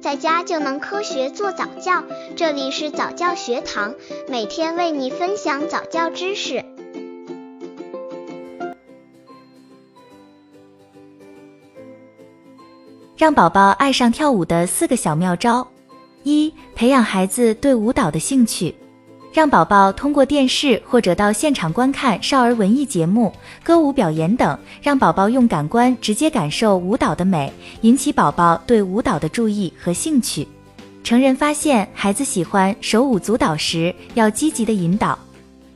在家就能科学做早教。这里是早教学堂，每天为你分享早教知识。让宝宝爱上跳舞的四个小妙招：一、培养孩子对舞蹈的兴趣。让宝宝通过电视或者到现场观看少儿文艺节目、歌舞表演等，让宝宝用感官直接感受舞蹈的美，引起宝宝对舞蹈的注意和兴趣。成人发现孩子喜欢手舞足蹈时，要积极的引导。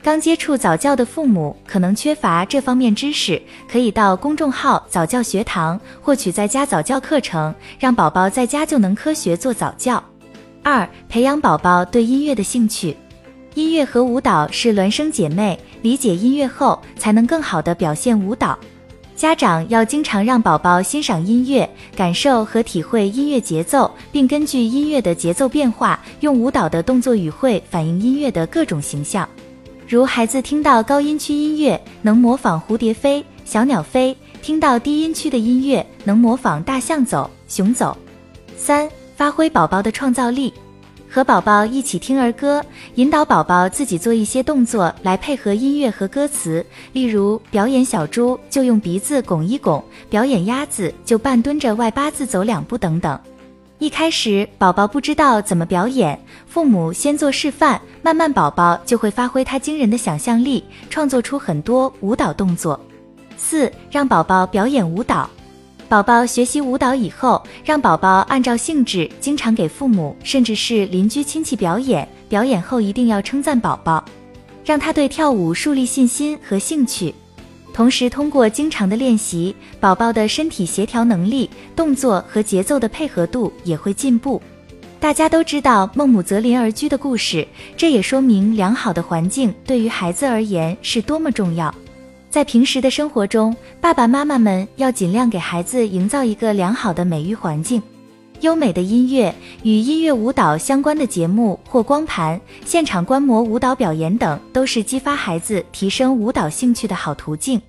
刚接触早教的父母可能缺乏这方面知识，可以到公众号早教学堂获取在家早教课程，让宝宝在家就能科学做早教。二、培养宝宝对音乐的兴趣。音乐和舞蹈是孪生姐妹，理解音乐后才能更好的表现舞蹈。家长要经常让宝宝欣赏音乐，感受和体会音乐节奏，并根据音乐的节奏变化，用舞蹈的动作语汇反映音乐的各种形象。如孩子听到高音区音乐，能模仿蝴蝶飞、小鸟飞；听到低音区的音乐，能模仿大象走、熊走。三、发挥宝宝的创造力。和宝宝一起听儿歌，引导宝宝自己做一些动作来配合音乐和歌词。例如，表演小猪就用鼻子拱一拱，表演鸭子就半蹲着外八字走两步等等。一开始宝宝不知道怎么表演，父母先做示范，慢慢宝宝就会发挥他惊人的想象力，创作出很多舞蹈动作。四，让宝宝表演舞蹈。宝宝学习舞蹈以后，让宝宝按照性质，经常给父母甚至是邻居亲戚表演。表演后一定要称赞宝宝，让他对跳舞树立信心和兴趣。同时，通过经常的练习，宝宝的身体协调能力、动作和节奏的配合度也会进步。大家都知道孟母择邻而居的故事，这也说明良好的环境对于孩子而言是多么重要。在平时的生活中，爸爸妈妈们要尽量给孩子营造一个良好的美育环境。优美的音乐、与音乐舞蹈相关的节目或光盘、现场观摩舞蹈表演等，都是激发孩子提升舞蹈兴趣的好途径。